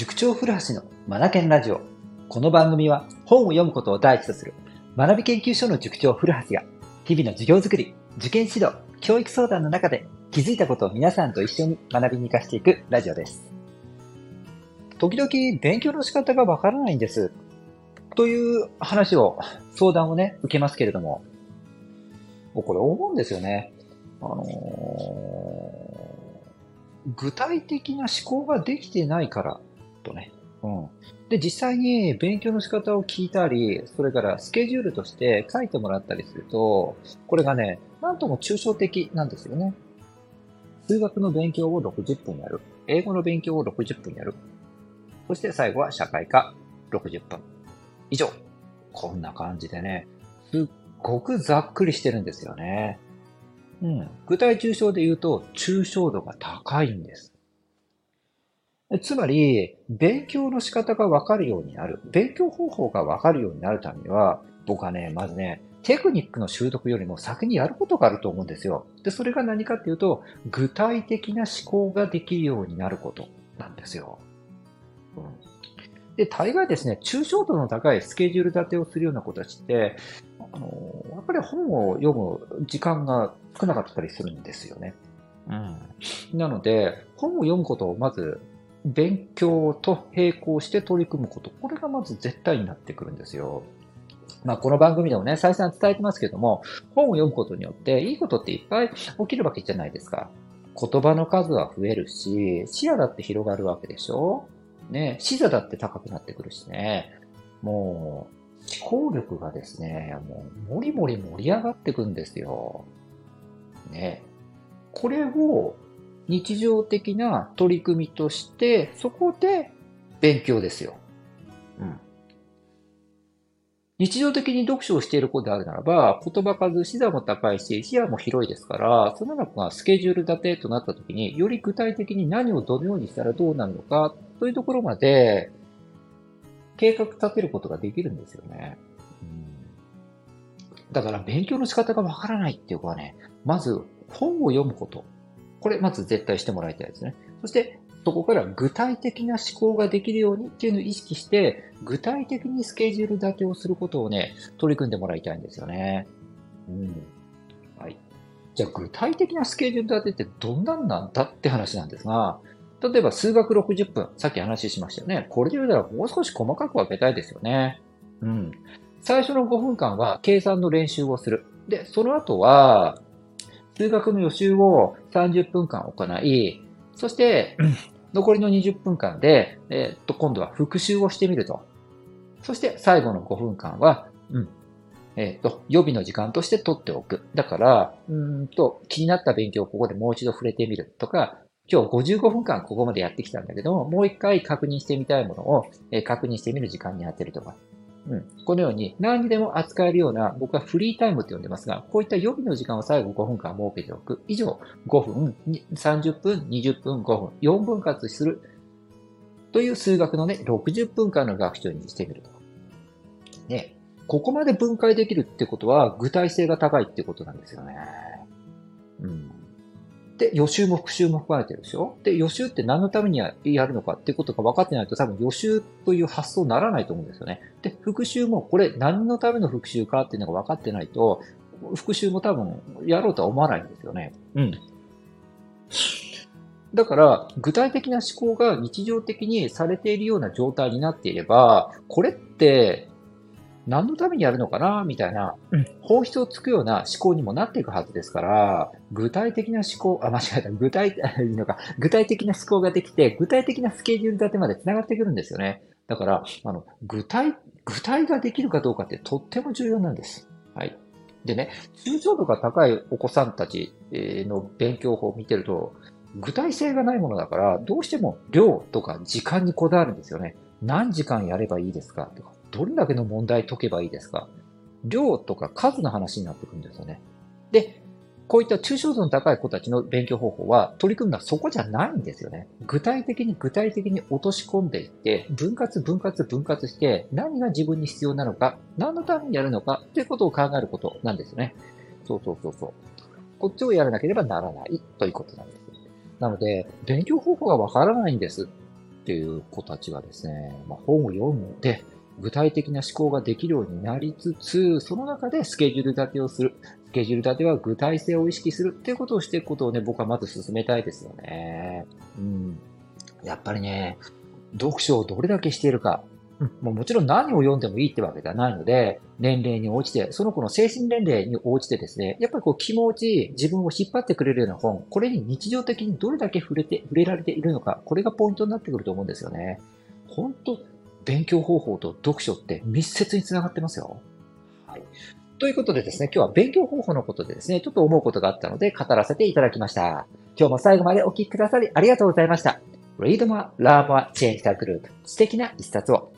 塾長古橋のマナケンラジオ。この番組は本を読むことを第一とする学び研究所の塾長古橋が日々の授業づくり、受験指導、教育相談の中で気づいたことを皆さんと一緒に学びに活かしていくラジオです。時々勉強の仕方がわからないんです。という話を、相談をね、受けますけれども、これ思うんですよね。あのー、具体的な思考ができてないからとね。うん。で、実際に勉強の仕方を聞いたり、それからスケジュールとして書いてもらったりすると、これがね、なんとも抽象的なんですよね。数学の勉強を60分やる。英語の勉強を60分やる。そして最後は社会科60分。以上。こんな感じでね、すっごくざっくりしてるんですよね。うん。具体抽象で言うと、抽象度が高いんです。つまり、勉強の仕方がわかるようになる。勉強方法がわかるようになるためには、僕はね、まずね、テクニックの習得よりも先にやることがあると思うんですよ。で、それが何かっていうと、具体的な思考ができるようになることなんですよ。うん、で、大概ですね、抽象度の高いスケジュール立てをするような子たちって、あの、やっぱり本を読む時間が少なかったりするんですよね。うん。なので、本を読むことをまず勉強と並行して取り組むこと。これがまず絶対になってくるんですよ。まあ、この番組でもね、再三伝えてますけども、本を読むことによっていいことっていっぱい起きるわけじゃないですか。言葉の数は増えるし、視野だって広がるわけでしょ？ね、視座だって高くなってくるしね。もう、思考力がですね、もう、もりもり盛り上がってくんですよ。ね。これを日常的な取り組みとして、そこで勉強ですよ。うん。日常的に読書をしている子であるならば、言葉数、視座も高いし、視野も広いですから、その中がスケジュール立てとなった時に、より具体的に何をどのようにしたらどうなるのか、というところまで、計画立てることができるんですよね。うん、だから、勉強の仕方がわからないっていう子はね、まず本を読むこと。これまず絶対してもらいたいですね。そして、そこから具体的な思考ができるようにっていうのを意識して、具体的にスケジュール立てをすることをね、取り組んでもらいたいんですよね。うん。はい。じゃあ具体的なスケジュール立てってどんなんなんだって話なんですが、例えば数学60分、さっき話しましたよね。これで言うたらもう少し細かく分けたいですよね。うん。最初の5分間は計算の練習をする。で、その後は、数学の予習を30分間行い、そして、残りの20分間で、えー、っと、今度は復習をしてみると。そして最後の5分間は、うん、えー、っと、予備の時間として取っておく。だから、うんと、気になった勉強をここでもう一度触れてみるとか、今日55分間ここまでやってきたんだけども、もう一回確認してみたいものを、え確認してみる時間に当てるとか。うん。このように何にでも扱えるような、僕はフリータイムって呼んでますが、こういった予備の時間を最後5分間設けておく。以上、5分、30分、20分、5分、4分割する。という数学のね、60分間の学習にしてみると。ね。ここまで分解できるってことは、具体性が高いってことなんですよね。うん。で、予習も復習も含まれてるでしょ？で、予習って何のためにやるのかっていうことが分かってないと多分予習という発想にならないと思うんですよね。で、復習もこれ何のための復習かっていうのが分かってないと、復習も多分やろうとは思わないんですよね。うん。だから、具体的な思考が日常的にされているような状態になっていれば、これって何のためにやるのかなみたいな、本質をつくような思考にもなっていくはずですから、具体的な思考、あ、間違えた、具体、いいのか、具体的な思考ができて、具体的なスケジュール立てまで繋がってくるんですよね。だから、あの、具体、具体ができるかどうかってとっても重要なんです。はい。でね、抽象度が高いお子さんたちの勉強法を見てると、具体性がないものだから、どうしても量とか時間にこだわるんですよね。何時間やればいいですかとか。どれだけの問題解けばいいですか？量とか数の話になってくるんですよね。で、こういった抽象度の高い子たちの勉強方法は取り組むのはそこじゃないんですよね。具体的に具体的に落とし込んでいって、分割分割分割して何が自分に必要なのか、何のためにやるのかということを考えることなんですよね。そうそうそうそう。こっちをやらなければならないということなんです。なので、勉強方法がわからないんです。っていう子たちがですね、まあ、本を読んで、具体的な思考ができるようになりつつ、その中でスケジュール立てをする。スケジュール立ては具体性を意識するっていうことをしていくことをね、僕はまず進めたいですよね。うん。やっぱりね、読書をどれだけしているか。うん、もうもちろん何を読んでもいいってわけではないので、年齢に応じて、その子の精神年齢に応じてですね、やっぱりこう気持ち、自分を引っ張ってくれるような本、これに日常的にどれだけ触れて、触れられているのか、これがポイントになってくると思うんですよね。本当勉強方法と読書って密接につながってますよ。はい。ということでですね、今日は勉強方法のことでですね、ちょっと思うことがあったので語らせていただきました。今日も最後までお聴きくださりありがとうございました。Read more, learn more, change the group 素敵な一冊を。